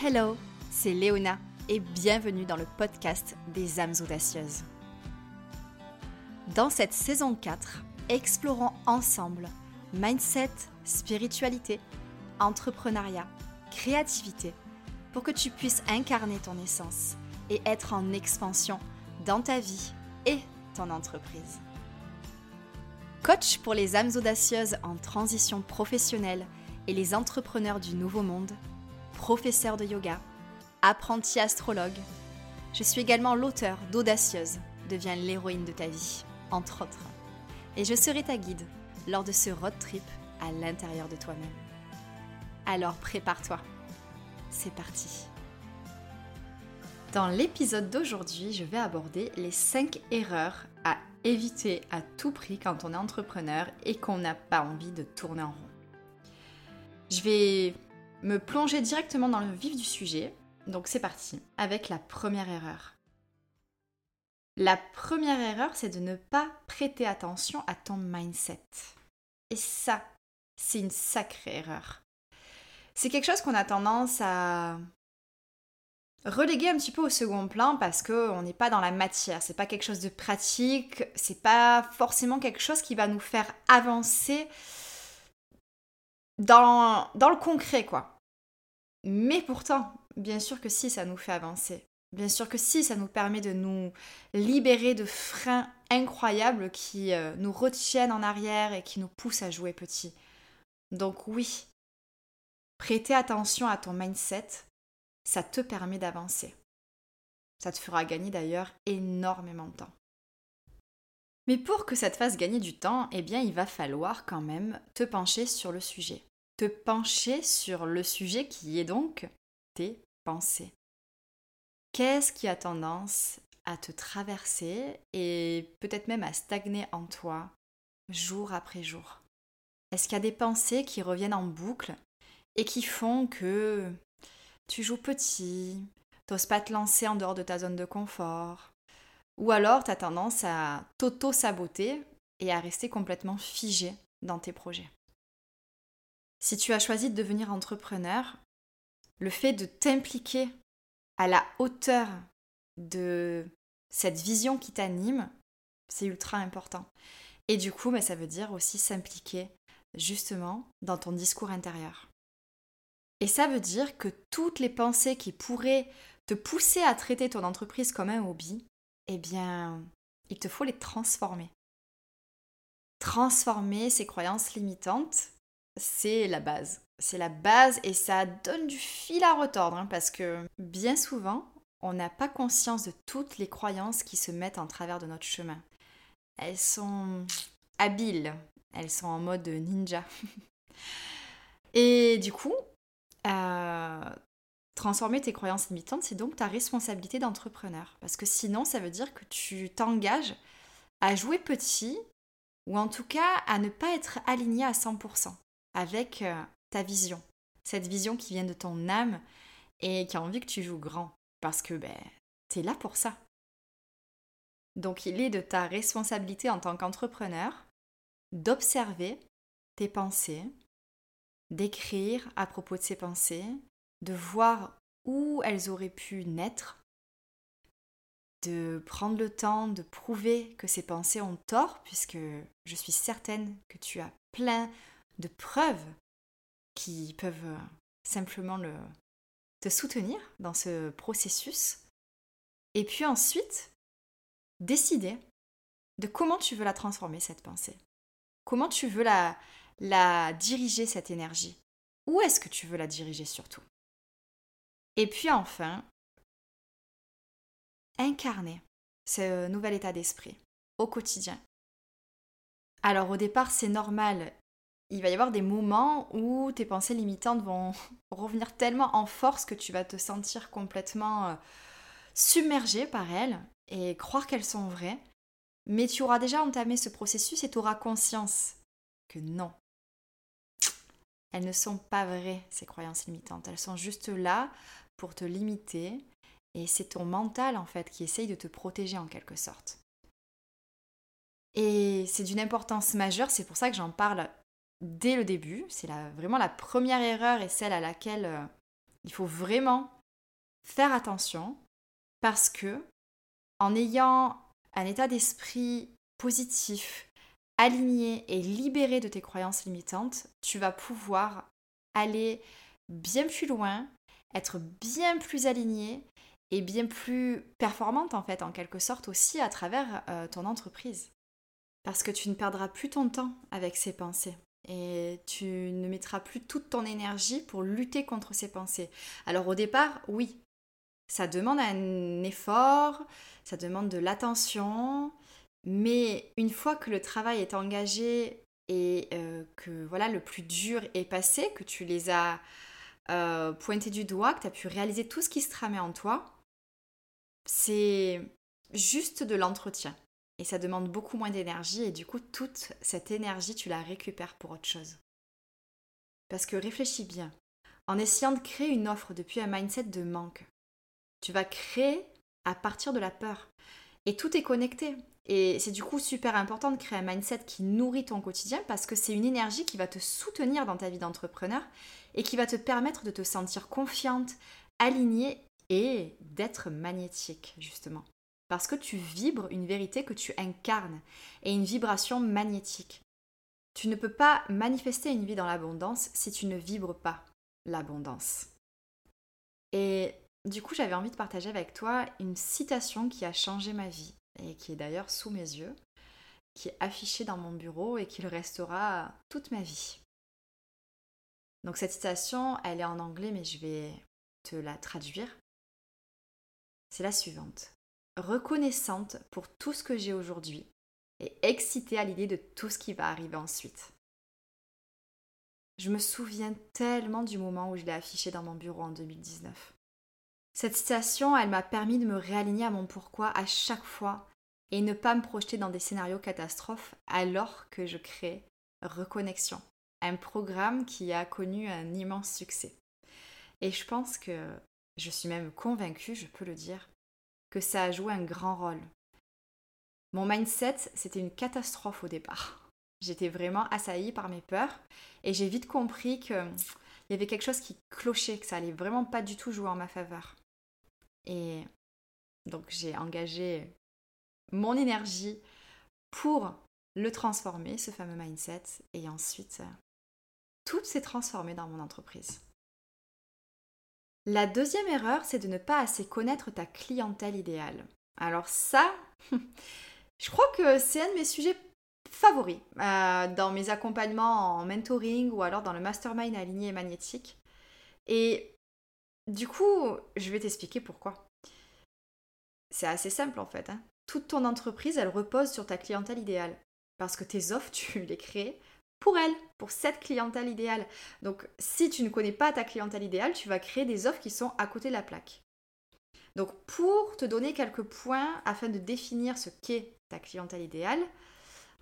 Hello, c'est Léona et bienvenue dans le podcast des âmes audacieuses. Dans cette saison 4, explorons ensemble mindset, spiritualité, entrepreneuriat, créativité pour que tu puisses incarner ton essence et être en expansion dans ta vie et ton entreprise. Coach pour les âmes audacieuses en transition professionnelle et les entrepreneurs du nouveau monde, professeur de yoga, apprenti astrologue. Je suis également l'auteur d'Audacieuse, deviens l'héroïne de ta vie, entre autres. Et je serai ta guide lors de ce road trip à l'intérieur de toi-même. Alors prépare-toi, c'est parti. Dans l'épisode d'aujourd'hui, je vais aborder les 5 erreurs à éviter à tout prix quand on est entrepreneur et qu'on n'a pas envie de tourner en rond. Je vais me plonger directement dans le vif du sujet. Donc c'est parti avec la première erreur. La première erreur, c'est de ne pas prêter attention à ton mindset. Et ça, c'est une sacrée erreur. C'est quelque chose qu'on a tendance à reléguer un petit peu au second plan parce qu'on n'est pas dans la matière, c'est pas quelque chose de pratique, c'est pas forcément quelque chose qui va nous faire avancer dans, dans le concret, quoi. Mais pourtant, bien sûr que si, ça nous fait avancer. Bien sûr que si, ça nous permet de nous libérer de freins incroyables qui euh, nous retiennent en arrière et qui nous poussent à jouer petit. Donc oui, prêter attention à ton mindset, ça te permet d'avancer. Ça te fera gagner d'ailleurs énormément de temps. Mais pour que ça te fasse gagner du temps, eh bien il va falloir quand même te pencher sur le sujet te pencher sur le sujet qui est donc tes pensées. Qu'est-ce qui a tendance à te traverser et peut-être même à stagner en toi jour après jour? Est-ce qu'il y a des pensées qui reviennent en boucle et qui font que tu joues petit, t'oses pas te lancer en dehors de ta zone de confort? Ou alors tu as tendance à t'auto-saboter et à rester complètement figé dans tes projets? Si tu as choisi de devenir entrepreneur, le fait de t'impliquer à la hauteur de cette vision qui t'anime, c'est ultra important. Et du coup, bah, ça veut dire aussi s'impliquer justement dans ton discours intérieur. Et ça veut dire que toutes les pensées qui pourraient te pousser à traiter ton entreprise comme un hobby, eh bien, il te faut les transformer. Transformer ces croyances limitantes c'est la base. C'est la base et ça donne du fil à retordre hein, parce que bien souvent, on n'a pas conscience de toutes les croyances qui se mettent en travers de notre chemin. Elles sont habiles, elles sont en mode ninja. et du coup, euh, transformer tes croyances limitantes, c'est donc ta responsabilité d'entrepreneur. Parce que sinon, ça veut dire que tu t'engages à jouer petit ou en tout cas à ne pas être aligné à 100% avec euh, ta vision. Cette vision qui vient de ton âme et qui a envie que tu joues grand. Parce que ben, tu es là pour ça. Donc il est de ta responsabilité en tant qu'entrepreneur d'observer tes pensées, d'écrire à propos de ces pensées, de voir où elles auraient pu naître, de prendre le temps de prouver que ces pensées ont tort, puisque je suis certaine que tu as plein de preuves qui peuvent euh, simplement le, te soutenir dans ce processus. Et puis ensuite, décider de comment tu veux la transformer, cette pensée. Comment tu veux la, la diriger, cette énergie. Où est-ce que tu veux la diriger surtout? Et puis enfin, incarner ce nouvel état d'esprit au quotidien. Alors au départ, c'est normal il va y avoir des moments où tes pensées limitantes vont revenir tellement en force que tu vas te sentir complètement euh, submergé par elles et croire qu'elles sont vraies. Mais tu auras déjà entamé ce processus et tu auras conscience que non. Elles ne sont pas vraies, ces croyances limitantes. Elles sont juste là pour te limiter et c'est ton mental en fait qui essaye de te protéger en quelque sorte. Et c'est d'une importance majeure, c'est pour ça que j'en parle dès le début. C'est vraiment la première erreur et celle à laquelle euh, Il faut vraiment faire attention parce que en ayant un état d'esprit positif, aligné et libéré de tes croyances limitantes, tu vas pouvoir aller bien plus loin, être bien plus aligné et bien plus performante en fait en quelque sorte aussi à travers euh, ton entreprise. Parce que tu ne perdras plus ton temps avec ces pensées et tu ne mettras plus toute ton énergie pour lutter contre ces pensées. Alors au départ, oui, ça demande un effort, ça demande de l'attention, mais une fois que le travail est engagé et euh, que voilà le plus dur est passé, que tu les as euh, pointés du doigt, que tu as pu réaliser tout ce qui se tramait en toi, c'est juste de l'entretien. Et ça demande beaucoup moins d'énergie et du coup toute cette énergie tu la récupères pour autre chose. Parce que réfléchis bien, en essayant de créer une offre depuis un mindset de manque, tu vas créer à partir de la peur. Et tout est connecté. Et c'est du coup super important de créer un mindset qui nourrit ton quotidien parce que c'est une énergie qui va te soutenir dans ta vie d'entrepreneur et qui va te permettre de te sentir confiante, alignée et d'être magnétique justement. Parce que tu vibres une vérité que tu incarnes et une vibration magnétique. Tu ne peux pas manifester une vie dans l'abondance si tu ne vibres pas l'abondance. Et du coup, j'avais envie de partager avec toi une citation qui a changé ma vie et qui est d'ailleurs sous mes yeux, qui est affichée dans mon bureau et qui le restera toute ma vie. Donc cette citation, elle est en anglais, mais je vais te la traduire. C'est la suivante. Reconnaissante pour tout ce que j'ai aujourd'hui et excitée à l'idée de tout ce qui va arriver ensuite. Je me souviens tellement du moment où je l'ai affiché dans mon bureau en 2019. Cette citation, elle m'a permis de me réaligner à mon pourquoi à chaque fois et ne pas me projeter dans des scénarios catastrophes alors que je crée Reconnexion, un programme qui a connu un immense succès. Et je pense que, je suis même convaincue, je peux le dire, que ça a joué un grand rôle. Mon mindset, c'était une catastrophe au départ. J'étais vraiment assaillie par mes peurs et j'ai vite compris qu'il y avait quelque chose qui clochait, que ça allait vraiment pas du tout jouer en ma faveur. Et donc j'ai engagé mon énergie pour le transformer, ce fameux mindset. Et ensuite, tout s'est transformé dans mon entreprise. La deuxième erreur, c'est de ne pas assez connaître ta clientèle idéale. Alors ça, je crois que c'est un de mes sujets favoris euh, dans mes accompagnements en mentoring ou alors dans le mastermind aligné et magnétique. Et du coup, je vais t'expliquer pourquoi. C'est assez simple en fait. Hein. Toute ton entreprise, elle repose sur ta clientèle idéale. Parce que tes offres, tu les crées pour elle, pour cette clientèle idéale. Donc si tu ne connais pas ta clientèle idéale, tu vas créer des offres qui sont à côté de la plaque. Donc pour te donner quelques points afin de définir ce qu'est ta clientèle idéale,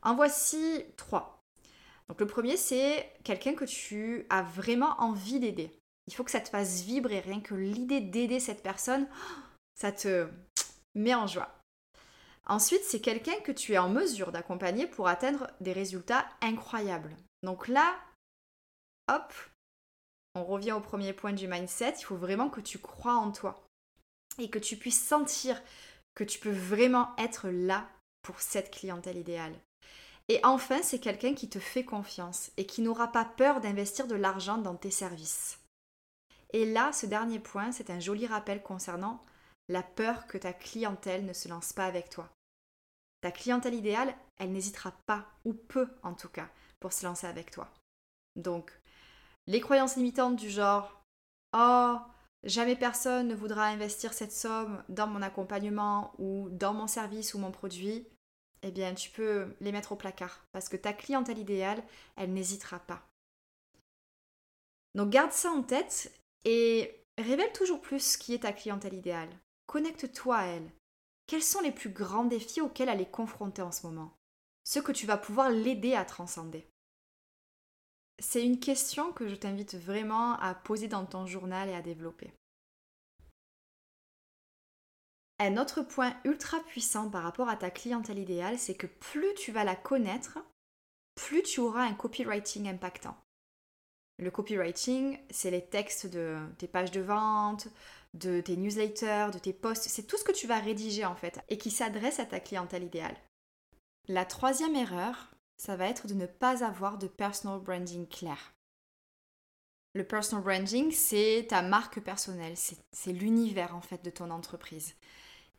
en voici trois. Donc le premier, c'est quelqu'un que tu as vraiment envie d'aider. Il faut que ça te fasse vibrer, rien que l'idée d'aider cette personne, ça te met en joie. Ensuite, c'est quelqu'un que tu es en mesure d'accompagner pour atteindre des résultats incroyables. Donc là, hop, on revient au premier point du mindset, il faut vraiment que tu crois en toi et que tu puisses sentir que tu peux vraiment être là pour cette clientèle idéale. Et enfin, c'est quelqu'un qui te fait confiance et qui n'aura pas peur d'investir de l'argent dans tes services. Et là, ce dernier point, c'est un joli rappel concernant la peur que ta clientèle ne se lance pas avec toi. Ta clientèle idéale, elle n'hésitera pas, ou peu en tout cas, pour se lancer avec toi. Donc, les croyances limitantes du genre Oh, jamais personne ne voudra investir cette somme dans mon accompagnement ou dans mon service ou mon produit, eh bien, tu peux les mettre au placard parce que ta clientèle idéale, elle n'hésitera pas. Donc, garde ça en tête et révèle toujours plus qui est ta clientèle idéale. Connecte-toi à elle. Quels sont les plus grands défis auxquels elle est confrontée en ce moment? Ceux que tu vas pouvoir l'aider à transcender. C'est une question que je t'invite vraiment à poser dans ton journal et à développer. Un autre point ultra puissant par rapport à ta clientèle idéale, c'est que plus tu vas la connaître, plus tu auras un copywriting impactant. Le copywriting, c'est les textes de tes pages de vente, de tes newsletters, de tes posts, c'est tout ce que tu vas rédiger en fait et qui s'adresse à ta clientèle idéale. La troisième erreur, ça va être de ne pas avoir de personal branding clair. Le personal branding, c'est ta marque personnelle, c'est l'univers en fait de ton entreprise.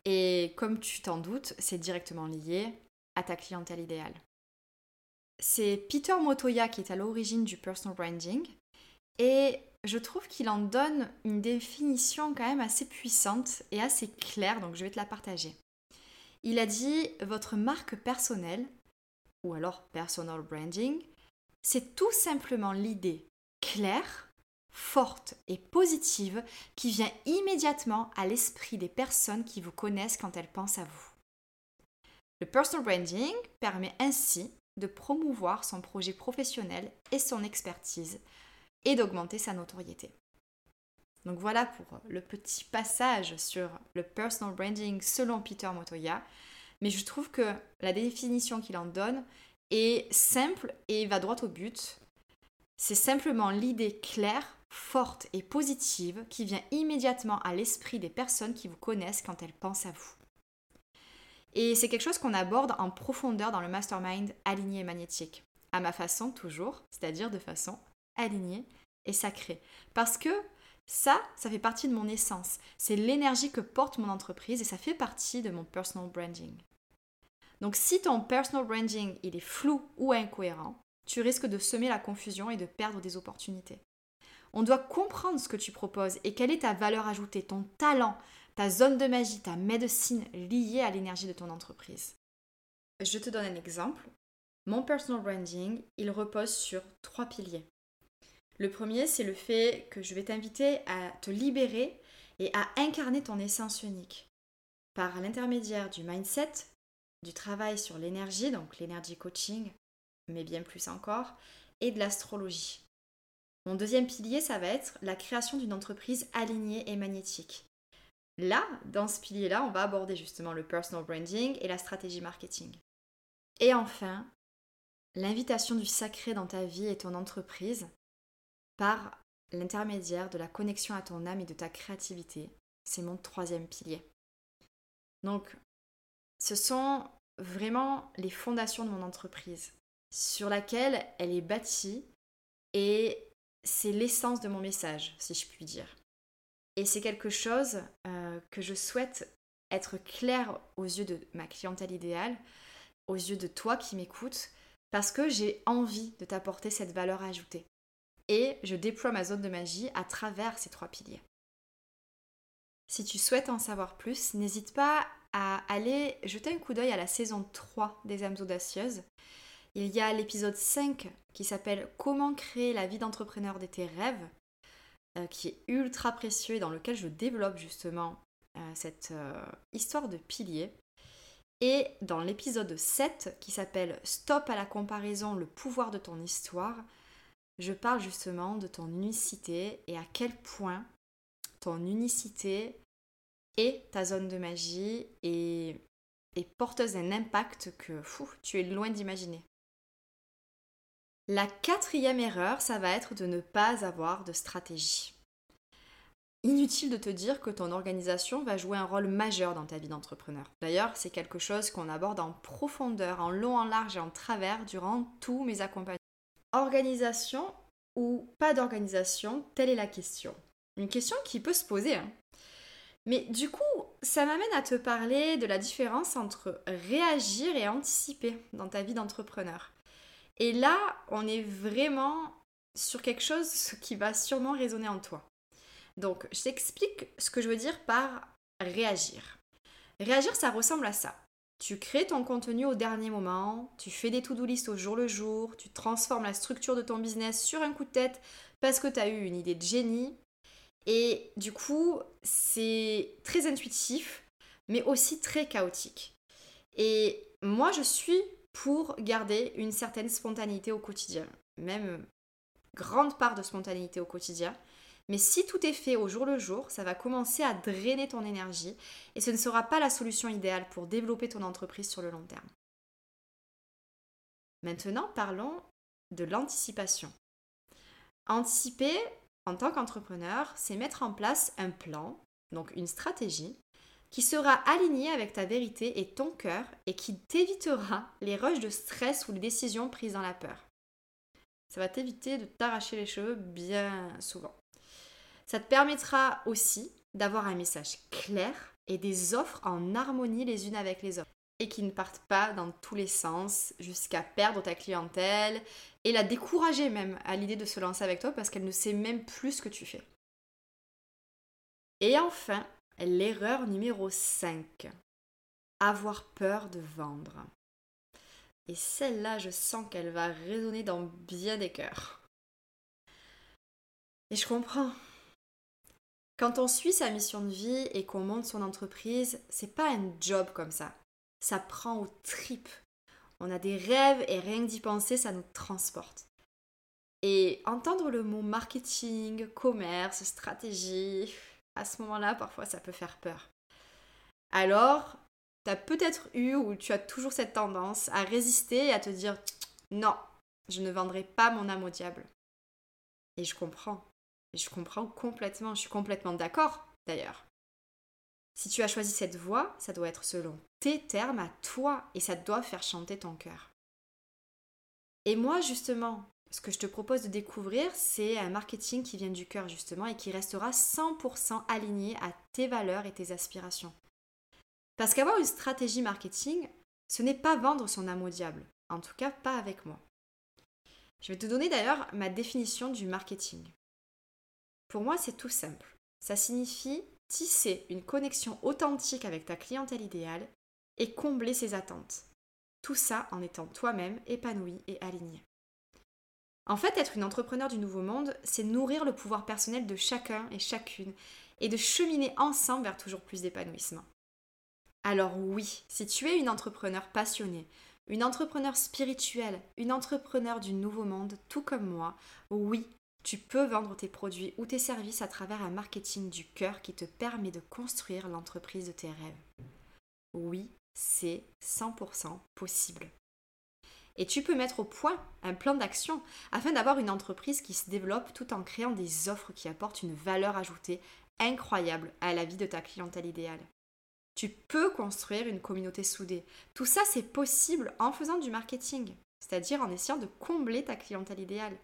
Et comme tu t'en doutes, c'est directement lié à ta clientèle idéale. C'est Peter Motoya qui est à l'origine du personal branding et je trouve qu'il en donne une définition quand même assez puissante et assez claire, donc je vais te la partager. Il a dit votre marque personnelle, ou alors personal branding, c'est tout simplement l'idée claire, forte et positive qui vient immédiatement à l'esprit des personnes qui vous connaissent quand elles pensent à vous. Le personal branding permet ainsi de promouvoir son projet professionnel et son expertise et d'augmenter sa notoriété. Donc voilà pour le petit passage sur le personal branding selon Peter Motoya. Mais je trouve que la définition qu'il en donne est simple et va droit au but. C'est simplement l'idée claire, forte et positive qui vient immédiatement à l'esprit des personnes qui vous connaissent quand elles pensent à vous. Et c'est quelque chose qu'on aborde en profondeur dans le mastermind aligné et magnétique. À ma façon toujours, c'est-à-dire de façon alignée et sacrée. Parce que ça, ça fait partie de mon essence. C'est l'énergie que porte mon entreprise et ça fait partie de mon personal branding. Donc si ton personal branding il est flou ou incohérent, tu risques de semer la confusion et de perdre des opportunités. On doit comprendre ce que tu proposes et quelle est ta valeur ajoutée, ton talent, ta zone de magie, ta médecine liée à l'énergie de ton entreprise. Je te donne un exemple. Mon personal branding, il repose sur trois piliers. Le premier, c'est le fait que je vais t'inviter à te libérer et à incarner ton essence unique par l'intermédiaire du mindset, du travail sur l'énergie, donc l'énergie coaching, mais bien plus encore, et de l'astrologie. Mon deuxième pilier, ça va être la création d'une entreprise alignée et magnétique. Là, dans ce pilier-là, on va aborder justement le personal branding et la stratégie marketing. Et enfin, l'invitation du sacré dans ta vie et ton entreprise par l'intermédiaire de la connexion à ton âme et de ta créativité. C'est mon troisième pilier. Donc, ce sont vraiment les fondations de mon entreprise sur laquelle elle est bâtie et c'est l'essence de mon message, si je puis dire. Et c'est quelque chose euh, que je souhaite être clair aux yeux de ma clientèle idéale, aux yeux de toi qui m'écoutes, parce que j'ai envie de t'apporter cette valeur ajoutée et je déploie ma zone de magie à travers ces trois piliers. Si tu souhaites en savoir plus, n'hésite pas à aller jeter un coup d'œil à la saison 3 des âmes audacieuses. Il y a l'épisode 5 qui s'appelle Comment créer la vie d'entrepreneur de tes rêves, euh, qui est ultra précieux et dans lequel je développe justement euh, cette euh, histoire de piliers. Et dans l'épisode 7 qui s'appelle Stop à la comparaison, le pouvoir de ton histoire, je parle justement de ton unicité et à quel point ton unicité est ta zone de magie et est porteuse d'un impact que fou, tu es loin d'imaginer. La quatrième erreur, ça va être de ne pas avoir de stratégie. Inutile de te dire que ton organisation va jouer un rôle majeur dans ta vie d'entrepreneur. D'ailleurs, c'est quelque chose qu'on aborde en profondeur, en long, en large et en travers durant tous mes accompagnements. Organisation ou pas d'organisation Telle est la question. Une question qui peut se poser. Hein. Mais du coup, ça m'amène à te parler de la différence entre réagir et anticiper dans ta vie d'entrepreneur. Et là, on est vraiment sur quelque chose qui va sûrement résonner en toi. Donc, je t'explique ce que je veux dire par réagir. Réagir, ça ressemble à ça. Tu crées ton contenu au dernier moment, tu fais des to-do list au jour le jour, tu transformes la structure de ton business sur un coup de tête parce que tu as eu une idée de génie. Et du coup, c'est très intuitif, mais aussi très chaotique. Et moi, je suis pour garder une certaine spontanéité au quotidien, même grande part de spontanéité au quotidien. Mais si tout est fait au jour le jour, ça va commencer à drainer ton énergie et ce ne sera pas la solution idéale pour développer ton entreprise sur le long terme. Maintenant, parlons de l'anticipation. Anticiper en tant qu'entrepreneur, c'est mettre en place un plan, donc une stratégie, qui sera alignée avec ta vérité et ton cœur et qui t'évitera les rushs de stress ou les décisions prises dans la peur. Ça va t'éviter de t'arracher les cheveux bien souvent. Ça te permettra aussi d'avoir un message clair et des offres en harmonie les unes avec les autres et qui ne partent pas dans tous les sens jusqu'à perdre ta clientèle et la décourager même à l'idée de se lancer avec toi parce qu'elle ne sait même plus ce que tu fais. Et enfin, l'erreur numéro 5. Avoir peur de vendre. Et celle-là, je sens qu'elle va résonner dans bien des cœurs. Et je comprends. Quand on suit sa mission de vie et qu'on monte son entreprise, c'est pas un job comme ça. Ça prend aux tripes. On a des rêves et rien que d'y penser, ça nous transporte. Et entendre le mot marketing, commerce, stratégie, à ce moment-là, parfois ça peut faire peur. Alors, tu as peut-être eu ou tu as toujours cette tendance à résister et à te dire non, je ne vendrai pas mon âme au diable. Et je comprends. Je comprends complètement. Je suis complètement d'accord d'ailleurs. Si tu as choisi cette voie, ça doit être selon tes termes à toi et ça doit faire chanter ton cœur. Et moi, justement, ce que je te propose de découvrir, c'est un marketing qui vient du cœur, justement, et qui restera 100% aligné à tes valeurs et tes aspirations. Parce qu'avoir une stratégie marketing, ce n'est pas vendre son âme au diable. En tout cas, pas avec moi. Je vais te donner d'ailleurs ma définition du marketing. Pour moi, c'est tout simple. Ça signifie tisser une connexion authentique avec ta clientèle idéale et combler ses attentes. Tout ça en étant toi-même épanoui et aligné. En fait, être une entrepreneur du nouveau monde, c'est nourrir le pouvoir personnel de chacun et chacune et de cheminer ensemble vers toujours plus d'épanouissement. Alors oui, si tu es une entrepreneur passionnée, une entrepreneur spirituelle, une entrepreneur du nouveau monde, tout comme moi, oui, tu peux vendre tes produits ou tes services à travers un marketing du cœur qui te permet de construire l'entreprise de tes rêves. Oui, c'est 100% possible. Et tu peux mettre au point un plan d'action afin d'avoir une entreprise qui se développe tout en créant des offres qui apportent une valeur ajoutée incroyable à la vie de ta clientèle idéale. Tu peux construire une communauté soudée. Tout ça, c'est possible en faisant du marketing, c'est-à-dire en essayant de combler ta clientèle idéale.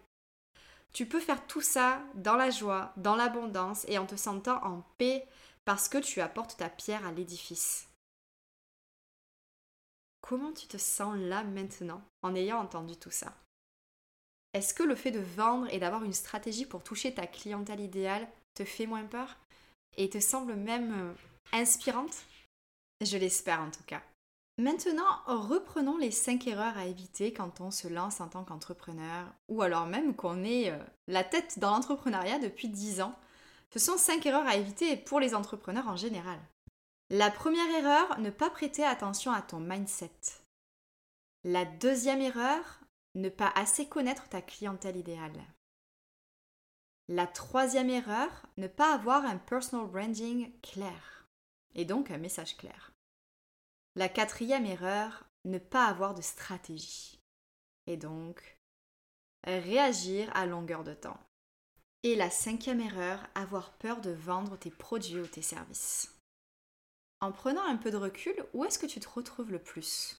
Tu peux faire tout ça dans la joie, dans l'abondance et en te sentant en paix parce que tu apportes ta pierre à l'édifice. Comment tu te sens là maintenant en ayant entendu tout ça? Est-ce que le fait de vendre et d'avoir une stratégie pour toucher ta clientèle idéale te fait moins peur et te semble même euh, inspirante? Je l'espère en tout cas. Maintenant, reprenons les 5 erreurs à éviter quand on se lance en tant qu'entrepreneur ou alors même qu'on est euh, la tête dans l'entrepreneuriat depuis 10 ans. Ce sont 5 erreurs à éviter pour les entrepreneurs en général. La première erreur, ne pas prêter attention à ton mindset. La deuxième erreur, ne pas assez connaître ta clientèle idéale. La troisième erreur, ne pas avoir un personal branding clair et donc un message clair. La quatrième erreur, ne pas avoir de stratégie et donc réagir à longueur de temps. Et la cinquième erreur, avoir peur de vendre tes produits ou tes services. En prenant un peu de recul, où est-ce que tu te retrouves le plus?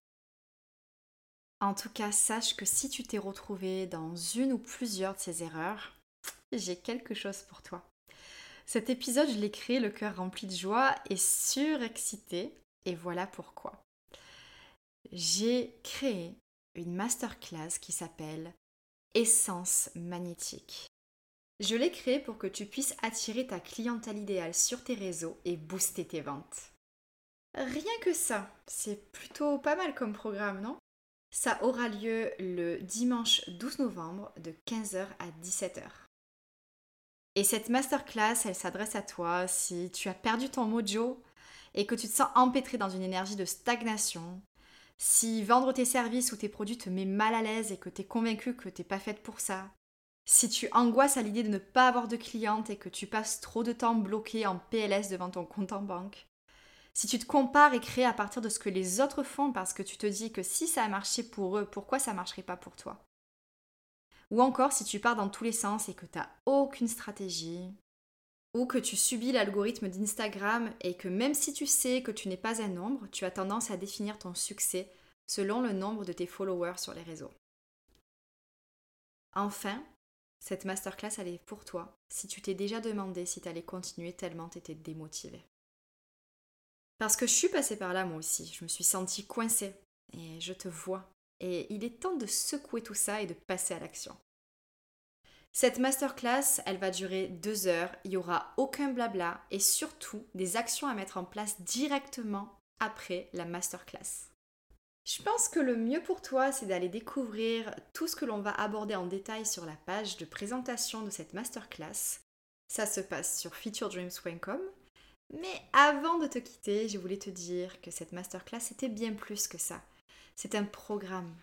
En tout cas, sache que si tu t'es retrouvé dans une ou plusieurs de ces erreurs, j'ai quelque chose pour toi. Cet épisode, je l'ai créé le cœur rempli de joie et surexcité, et voilà pourquoi. J'ai créé une masterclass qui s'appelle Essence magnétique. Je l'ai créée pour que tu puisses attirer ta clientèle idéale sur tes réseaux et booster tes ventes. Rien que ça, c'est plutôt pas mal comme programme, non? Ça aura lieu le dimanche 12 novembre de 15h à 17h. Et cette masterclass, elle s'adresse à toi si tu as perdu ton mojo et que tu te sens empêtré dans une énergie de stagnation, si vendre tes services ou tes produits te met mal à l'aise et que tu es convaincu que tu n'es pas faite pour ça, si tu angoisses à l'idée de ne pas avoir de clientes et que tu passes trop de temps bloqué en PLS devant ton compte en banque, si tu te compares et crées à partir de ce que les autres font parce que tu te dis que si ça a marché pour eux, pourquoi ça ne marcherait pas pour toi? Ou encore si tu pars dans tous les sens et que tu n'as aucune stratégie, ou que tu subis l'algorithme d'Instagram et que même si tu sais que tu n'es pas un nombre, tu as tendance à définir ton succès selon le nombre de tes followers sur les réseaux. Enfin, cette masterclass, elle est pour toi si tu t'es déjà demandé si tu allais continuer tellement tu étais démotivé. Parce que je suis passée par là moi aussi, je me suis sentie coincée et je te vois. Et il est temps de secouer tout ça et de passer à l'action. Cette masterclass, elle va durer deux heures, il n'y aura aucun blabla et surtout des actions à mettre en place directement après la masterclass. Je pense que le mieux pour toi, c'est d'aller découvrir tout ce que l'on va aborder en détail sur la page de présentation de cette masterclass. Ça se passe sur featuredreams.com. Mais avant de te quitter, je voulais te dire que cette masterclass, c'était bien plus que ça. C'est un programme.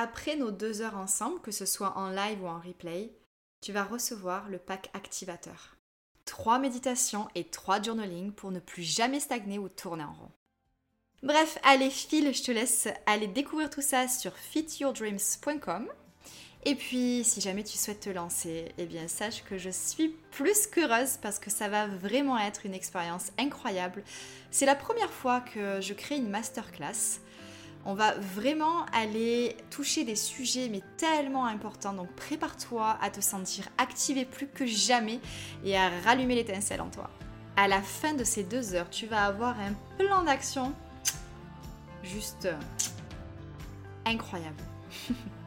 Après nos deux heures ensemble, que ce soit en live ou en replay, tu vas recevoir le pack activateur. Trois méditations et trois journaling pour ne plus jamais stagner ou tourner en rond. Bref, allez, file, je te laisse aller découvrir tout ça sur fityourdreams.com. Et puis, si jamais tu souhaites te lancer, eh bien, sache que je suis plus qu'heureuse parce que ça va vraiment être une expérience incroyable. C'est la première fois que je crée une masterclass. On va vraiment aller toucher des sujets mais tellement importants. Donc prépare-toi à te sentir activé plus que jamais et à rallumer l'étincelle en toi. À la fin de ces deux heures, tu vas avoir un plan d'action juste incroyable.